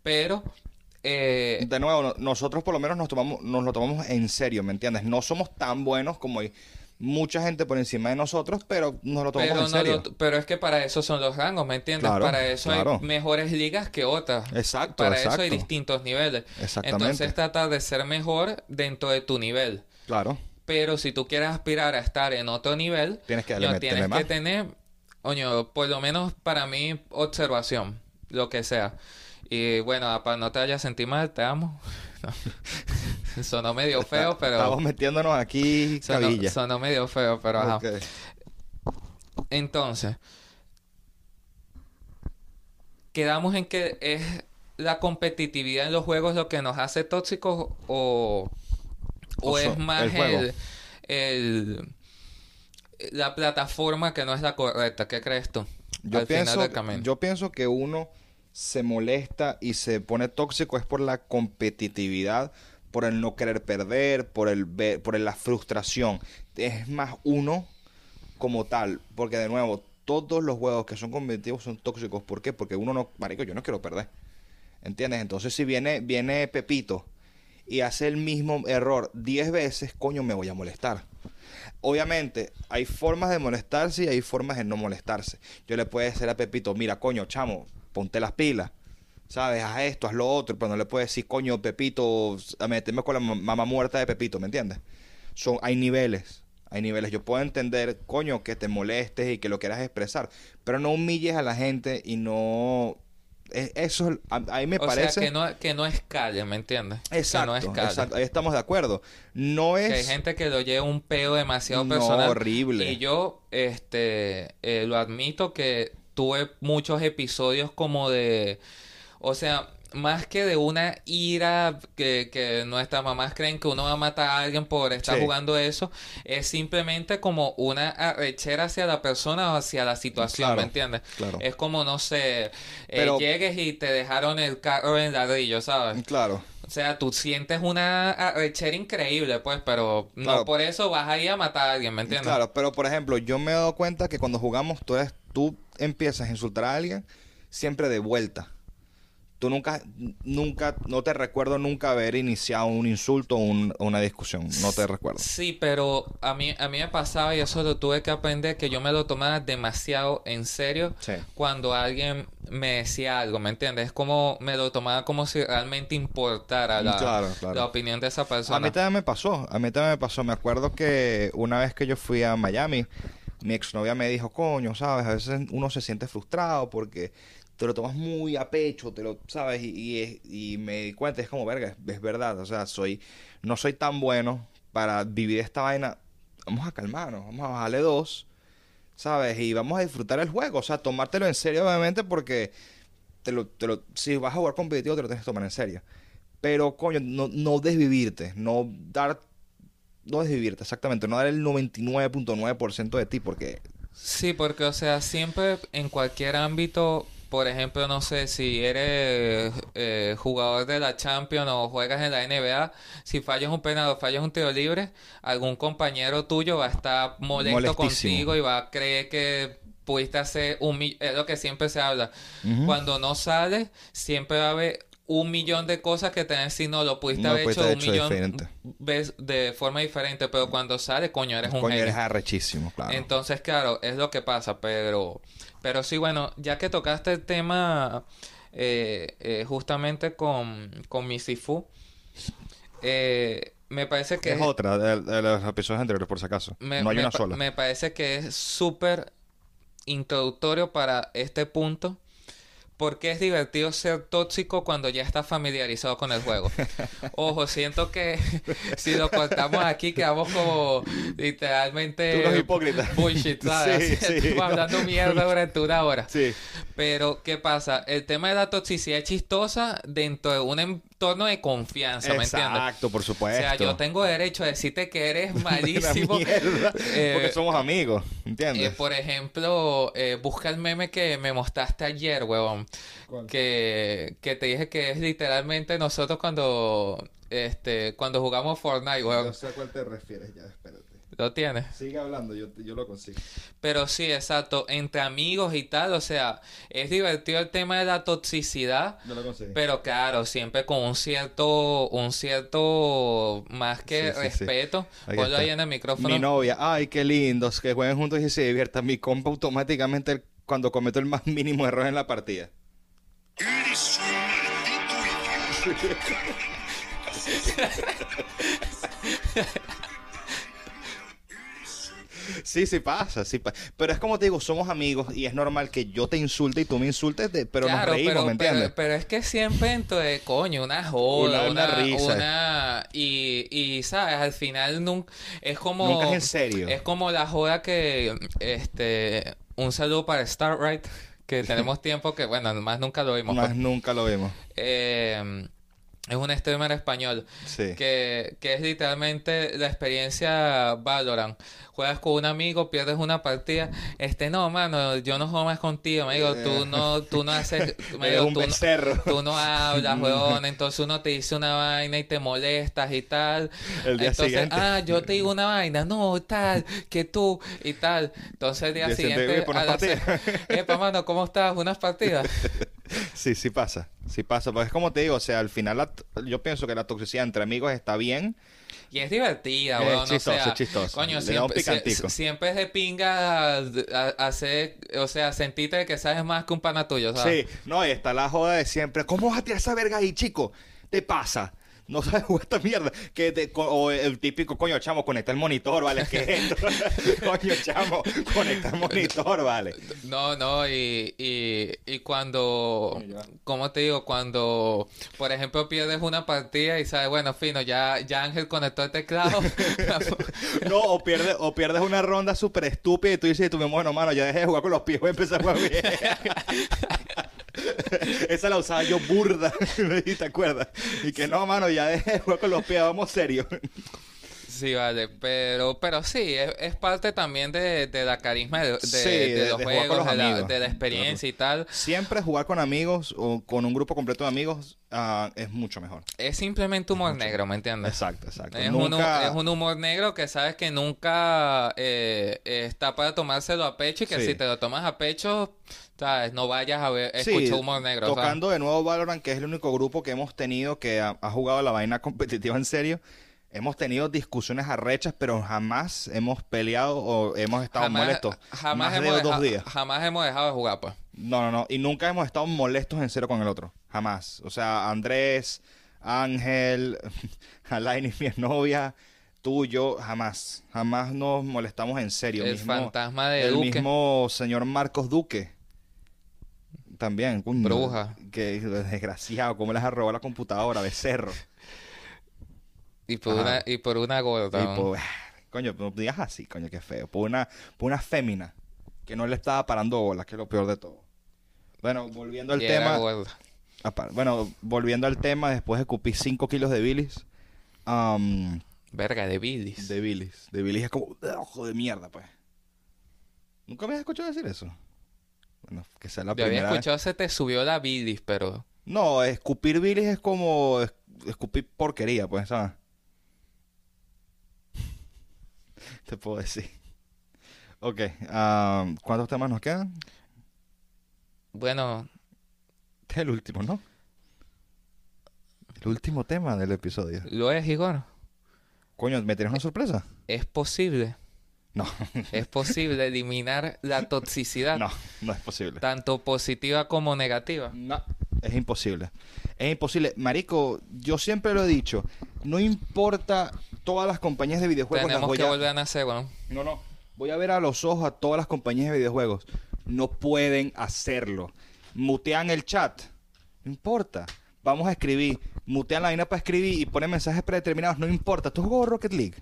pero eh, De nuevo, no- nosotros por lo menos nos tomamos, nos lo tomamos en serio, ¿me entiendes? No somos tan buenos como mucha gente por encima de nosotros, pero nos lo tomamos Pero, en no serio. lo- pero es que para eso son los rangos, ¿me entiendes? Claro, para eso claro. hay mejores ligas que otras. Exacto, Para eso hay distintos niveles. Exactamente. Entonces trata de ser mejor dentro de tu nivel. Claro. Pero si tú quieres aspirar a estar en otro nivel, Tienes que tienes más. que tener, oño, por lo menos para mí, observación, lo que sea. Y bueno, para no te vayas a sentir mal, te amo. No. Sonó medio feo, pero... Estamos metiéndonos aquí Sonó, cabilla. sonó medio feo, pero ajá. Entonces, quedamos en que es la competitividad en los juegos lo que nos hace tóxicos o, o, O es so- más el juego. el, el- la plataforma que no es la correcta. ¿Qué crees tú? Yo al pienso, final del camino. yo pienso que uno se molesta y se pone tóxico es por la competitividad, por el no querer perder, por el por la frustración. Es más uno como tal, porque de nuevo, todos los juegos que son competitivos son tóxicos. ¿Por qué? Porque uno no, marico, yo no quiero perder. ¿Entiendes? Entonces si viene viene Pepito y hace el mismo error 10 veces, coño, me voy a molestar. Obviamente, hay formas de molestarse y hay formas de no molestarse. Yo le puedo decir a Pepito, mira, coño, chamo, ponte las pilas. ¿Sabes? Haz esto, haz lo otro. Pero no le puedo decir, coño, Pepito, a meterme con la ma- mamá muerta de Pepito, ¿me entiendes? Son, hay niveles. Hay niveles. Yo puedo entender, coño, que te molestes y que lo quieras expresar. Pero no humilles a la gente y no... es- Eso, es- a, a mí me o parece... sea, que no, que no escale, ¿me entiendes? Exacto, que no escale. exacto. Ahí estamos de acuerdo. No es... Que hay gente que lo lleva un peo demasiado No, personal. horrible. Y yo, este, eh, lo admito que tuve muchos episodios como de, o sea, más que de una ira que, que nuestras mamás creen que uno va a matar a alguien por estar Sí. jugando eso, es simplemente como una arrechera hacia la persona o hacia la situación, Claro, ¿me entiendes? claro. Es como, no sé, eh, llegues y te dejaron el carro en ladrillo, ¿sabes? Claro. O sea, tú sientes una arrechera increíble, pues, pero Claro. no por eso vas a ir a matar a alguien, ¿me entiendes? Claro, pero por ejemplo, yo me he dado cuenta que cuando jugamos, tú, eres- tú empiezas a insultar a alguien siempre de vuelta. Tú nunca, nunca, no te recuerdo nunca haber iniciado un insulto o un- una discusión. No te recuerdo. Sí, pero a mí, a mí me pasaba y eso lo tuve que aprender que yo me lo tomaba demasiado en serio Sí. cuando alguien me decía algo, ¿me entiendes? Es como me lo tomaba como si realmente importara la, Claro, claro. la opinión de esa persona. A mí también me pasó, a mí también me pasó. Me acuerdo que una vez que yo fui a Miami, mi exnovia me dijo, coño, sabes, a veces uno se siente frustrado porque te lo tomas muy a pecho, te lo, sabes, y, y, y me di cuenta, es como, verga, es, es verdad, o sea, soy, no soy tan bueno para vivir esta vaina. Vamos a calmarnos, vamos a bajarle dos, ¿sabes? Y vamos a disfrutar el juego, o sea, tomártelo en serio, obviamente, porque te lo, te lo, si vas a jugar competitivo, te lo tienes que tomar en serio. Pero, coño, no, no desvivirte, no dar, no desvivirte, exactamente, no dar el 99.9% de ti, porque, Sí, porque, o sea, siempre en cualquier ámbito por ejemplo, no sé, si eres eh, jugador de la Champions o juegas en la NBA, si fallas un penal o fallas un tiro libre, algún compañero tuyo va a estar molesto contigo y va a creer que pudiste hacer un es lo que siempre se habla. Cuando no sales, siempre va a haber un millón de cosas que tenés si no lo pudiste No haber hecho un millón diferente. ves de forma diferente, pero cuando sales, coño, eres un Coño, genio. eres arrechísimo, claro. Entonces, claro, es lo que pasa, pero, pero sí, bueno, ya que tocaste el tema eh, eh, justamente con, con mi Sifu, eh, me parece que es otra de, de los episodios anteriores, por si acaso. me, no hay una sola. me parece que es súper introductorio para este punto. Porque es divertido ser tóxico cuando ya estás familiarizado con el juego. Ojo, siento que si lo contamos aquí quedamos como literalmente Tú hipócritas. bullshit, ¿sabes? Sí, sí. Hablando mierda durante una hora. Sí. Pero, ¿qué pasa? El tema de la toxicidad es chistosa dentro de un entorno de confianza, ¿me entiendes? Exacto, por O supuesto. sea, yo tengo derecho a decirte que eres malísimo. Mierda, Eh, porque somos amigos, ¿entiendes? Eh, por ejemplo, eh, busca el meme que me mostraste ayer, huevón. ¿Cuál? Que, que te dije que es literalmente nosotros cuando este cuando jugamos Fortnite, huevón. sé a cuál te refieres ya, espérate. ¿Lo tienes? Sigue hablando, yo, yo lo consigo. Pero sí, exacto. Entre amigos y tal, o sea, es divertido el tema de la toxicidad. Yo lo consigo. Pero claro, siempre con un cierto, un cierto más que Sí, sí, sí. respeto. Ahí Ponlo está. ahí en el micrófono. Mi novia, ay, qué lindos, que jueguen juntos y se diviertan. Mi compa automáticamente cuando cometo el más mínimo error en la partida. Eres un maldito. Sí, sí pasa, sí pasa. Pero es como te digo, somos amigos y es normal que yo te insulte y tú me insultes, de- pero Claro, nos reímos, pero, ¿me entiendes? Pero, pero es que siempre de coño, una joda, Una- una una, risa. una- y, y sabes, al final nunca es como Nunca es en serio. Es como la joda que este un saludo para Starlight, que tenemos tiempo que bueno, más nunca lo vimos. Más pues. nunca lo vimos. Eh, es un streamer español Sí. que, que es literalmente la experiencia Valorant. Juegas con un amigo, pierdes una partida. Este, no, mano, yo no juego más contigo, me digo, tú no, tú no haces, me digo, un tú, no, tú no hablas, weón, entonces uno te dice una vaina y te molestas y tal. El día entonces, siguiente. ah, yo te digo una vaina, no, tal, que tú y tal. Entonces el día Día siguiente, siguiente, "Oye, por una a las partida". seis, Epa, mano, ¿cómo estás? ¿Unas partidas? Sí, sí pasa. Sí pasa. Pues es como te digo, o sea, al final la- yo pienso que la toxicidad entre amigos está bien. Y es divertida, Es weón. o chistoso, sea, es chistoso. Coño, siempre, sie- picantico. siempre es de pinga hacer, o sea, sentirte que sabes más que un pana tuyo, ¿sabes? Sí, no, y está la joda de siempre. ¿Cómo vas a tirar esa verga ahí, chico? ¿Te pasa? No sabes jugar esta mierda. Que te- co- o el típico, coño, chamo, conecta el monitor, ¿vale? ¿Qué es esto? coño, chamo, conecta el monitor, ¿vale? No, no, y, y, y cuando. ¿cómo te digo? Cuando, por ejemplo, pierdes una partida y sabes, bueno, fino, ya, ya Ángel conectó el teclado. No, o pierdes, o pierdes una ronda súper estúpida y tú dices, tú, bueno, mano, ya dejé de jugar con los pies, voy a empezar a jugar bien. Esa la usaba yo burda, ¿te acuerdas? Y que no, mano, ya dejé de jugar con los pies, vamos serio. Sí, vale, pero, pero sí, es, es parte también de, de la carisma de, de- Sí, de de- los juegos, los de la, amigos. de la experiencia y tal. Siempre jugar con amigos o con un grupo completo de amigos ah, es mucho mejor. Es simplemente humor negro, ¿me entiendes? Exacto, exacto. Es, un, Nunca- es un humor negro que sabes que nunca eh, está para tomárselo a pecho y que Sí. si te lo tomas a pecho, sabes, no vayas a ver, Sí, escuchar humor negro. ¿sabes? Tocando de nuevo Valorant, que es el único grupo que hemos tenido que ha, ha jugado la vaina competitiva en serio. Hemos tenido discusiones arrechas, pero jamás hemos peleado o hemos estado molestos. jamás más de hemos dos deja- días. Jamás hemos dejado de jugar, pues. No, no, no. Y nunca hemos estado molestos en serio con el otro. Jamás. O sea, Andrés, Ángel, Alain, mi novia, tú, yo, jamás. Jamás nos molestamos en serio. El Mismo- fantasma de el Duque. mismo señor Marcos Duque. También. Bruja. Que desgraciado. ¿Cómo les ha robado la computadora? Becerro. Y por, Ajá. una, y por una gorda. Y por- coño, no digas así, coño, qué feo. Por una, por una fémina que no le estaba parando bolas, que es lo peor de todo. Bueno, volviendo al Y tema. Bueno, volviendo al tema, después de escupir 5 kilos de bilis. am, Verga, de bilis. de bilis. De bilis es como ojo de mierda, pues. ¿Nunca me has escuchado decir eso? Bueno, que sea la Yo había primera vez. escuchado se te subió la bilis, pero... No, escupir bilis es como es- escupir porquería, pues, ¿sabes? Te puedo decir. Ok, ¿cuántos temas nos quedan? Bueno, Este es el último, ¿no? El último tema del episodio. lo es, Igor. Coño, ¿me tienes una sorpresa? Es posible. No, Es posible eliminar la toxicidad, no, no es posible. tanto positiva como negativa. No, es imposible. Es imposible. Marico, yo siempre lo he dicho. No importa todas las compañías de videojuegos. las Tenemos voy que a- volver a nacer, bueno. No, no. Voy a ver a los ojos a todas las compañías de videojuegos. No pueden hacerlo. Mutean el chat. No importa. Vamos a escribir. Mutean la vaina para escribir y ponen mensajes predeterminados. No importa. ¿Tú jugado Rocket League?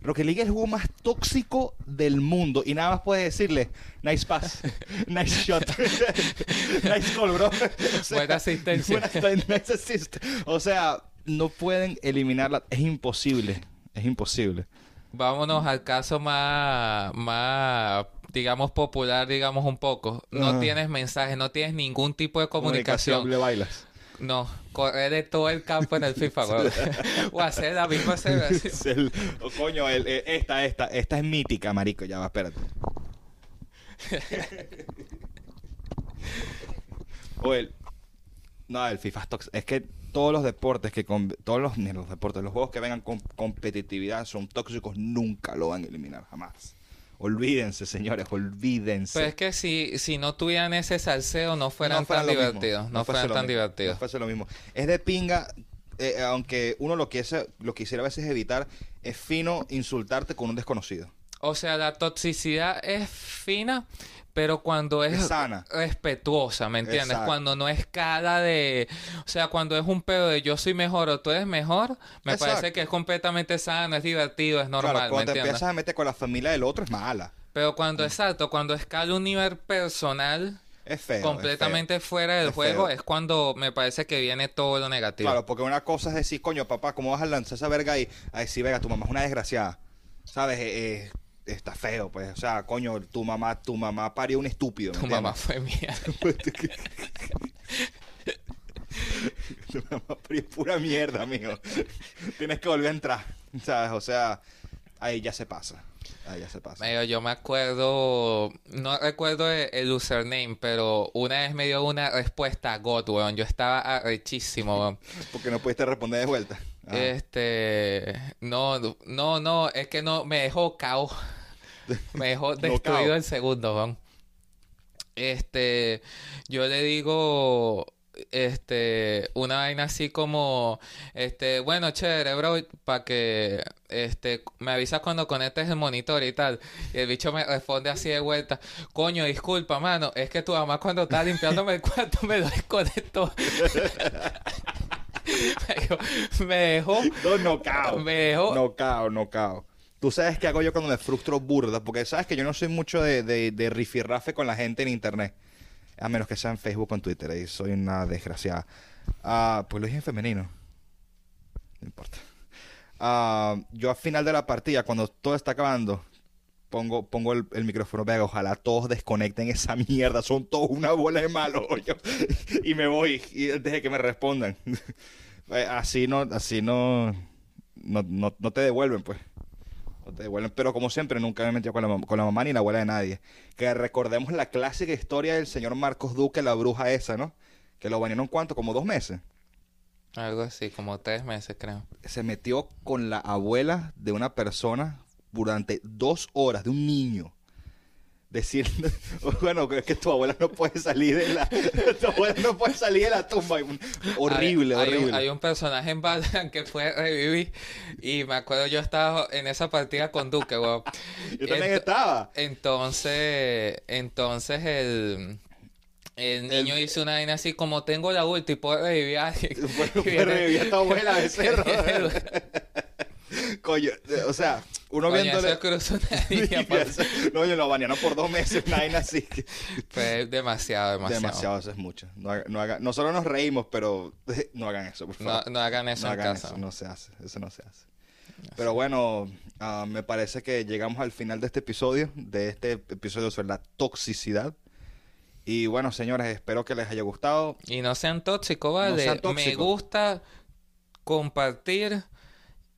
Rocket League es el juego más tóxico del mundo. Y nada más puedes decirle, nice pass, nice shot, nice call, bro. O sea, Buena asistencia. buena- nice assist. O sea, no pueden eliminarla. Es imposible. Es imposible. Vámonos al caso más, más, digamos, popular, digamos, un poco. No tienes mensaje, no tienes ningún tipo de comunicación. Le bailas. No, correr de todo el campo en el FIFA, o hacer la misma celebración. El- oh, coño, el- eh, esta, esta, esta es mítica, marico. Ya va, espérate. o el... No, el FIFA es. Es que todos los deportes que... con- todos los, ni los deportes, los juegos que vengan con competitividad son tóxicos, nunca lo van a eliminar, jamás. Olvídense, señores, olvídense. Pero es que si, si no tuvieran ese salseo, no fueran No tan divertidos. No, fueran tan divertidos. No fuese lo mismo. Es de pinga, eh, aunque uno lo, quise, lo quisiera a veces evitar, es fino insultarte con un desconocido. O sea, la toxicidad es fina, pero cuando es, Es sana. respetuosa, ¿me entiendes? Exacto. Cuando no es cara de... O sea, cuando es un pedo de yo soy mejor o tú eres mejor, me Exacto. parece que es completamente sano, es divertido, es normal, claro, ¿me cuando te entiendes? empiezas a meter con la familia del otro es mala. Pero cuando, exacto, cuando escala un nivel personal Es feo. es completamente fuera del Es juego, feo. es cuando me parece que viene todo lo negativo. Claro, porque una cosa es decir, coño, papá, ¿cómo vas a lanzar esa verga ahí? A decir, verga, tu mamá es una desgraciada. ¿Sabes? Eh, eh, está feo, pues. O sea, coño, tu mamá, tu mamá parió un estúpido. ¿me tu entiendes? mamá fue mía. Tu mamá parió pura mierda, amigo. Tienes que volver a entrar. ¿Sabes? O sea, ahí ya se pasa. Ahí ya se pasa. Yo me acuerdo, no recuerdo el, el username, pero una vez me dio una respuesta a God, weón. Yo estaba arrechísimo, weón. Porque no pudiste responder de vuelta. Ah. Este, no, no, no, es que no, me dejó cao. Me dejó destruido cao. el segundo, weón. Este, yo le digo, este, una vaina así como, este, bueno, chévere, bro, para que, este, me avisas cuando conectes el monitor y tal. Y el bicho me responde así de vuelta, coño, disculpa, mano, es que tu mamá cuando estaba limpiándome el cuarto me lo desconectó. me dejó, dejó, No, nocao. me dejó, Nocao, nocao. Tú sabes qué hago yo cuando me frustro burda, porque sabes que yo no soy mucho de, de, de rifirrafe con la gente en internet. A menos que sea en Facebook o en Twitter, ahí soy una desgraciada. Ah, pues lo dije en femenino. No importa. Ah, yo al final de la partida, cuando todo está acabando, pongo, pongo el, el micrófono, vega, ojalá todos desconecten esa mierda, son todos una bola de malos. y me voy, y deje que me respondan. Eh, así no, así no, no, no, no te devuelven, pues. No te devuelven. Pero como siempre, nunca me he metido con la, con la mamá ni la abuela de nadie. Que recordemos la clásica historia del señor Marcos Duque, la bruja esa, ¿no? Que lo bañaron cuánto, como dos meses. algo así, como tres meses creo. Se metió con la abuela de una persona durante dos horas, de un niño. Diciendo, bueno, que es que tu abuela no puede salir de la, tu abuela no puede salir de la tumba. Horrible, hay, hay horrible. un, hay un personaje en Valorant que fue revivir y me acuerdo yo estaba en esa partida con Duque, weón. Yo también Ent- estaba. Entonces, entonces el, el niño dice una vaina así como tengo la ulti y puedo revivir a alguien. Bueno, viene- revivía a tu abuela de cerro. Coño, o sea, uno Coño, viéndole. eso cruzó una línea, no, yo lo bañaron por dos meses, una vaina así. Fue demasiado, demasiado. Demasiado, eso es mucho. No haga- no haga- nosotros nos reímos, pero no hagan eso, por No, favor. no hagan eso No en hagan casa. eso, no se hace, eso no se hace. Pero bueno, ah, me parece que llegamos al final de este episodio, de este episodio sobre la toxicidad. Y bueno, señores, espero que les haya gustado. Y no sean tóxicos, ¿vale? sean Me tóxicos. gusta compartir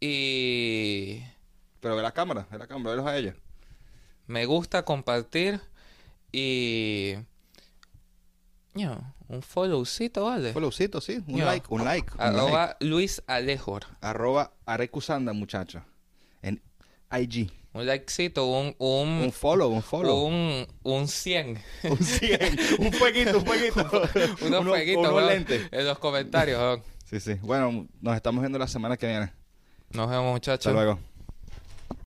y... Pero ve la cámara, ve la cámara, velos a ella. Me gusta compartir y... Un followcito, ¿vale? Followcito, sí. Un like, un like. un Arroba like. Luis Alejor. Arroba Arecusanda, muchacha. En IG. Un likecito, un... Un, Un follow, un follow. un, un 100. Un 100. un fueguito, un fueguito. Unos Uno- fueguitos, lentes. En los comentarios. Sí, sí. Bueno, nos estamos viendo la semana que viene. Nos vemos, muchachos. Hasta luego.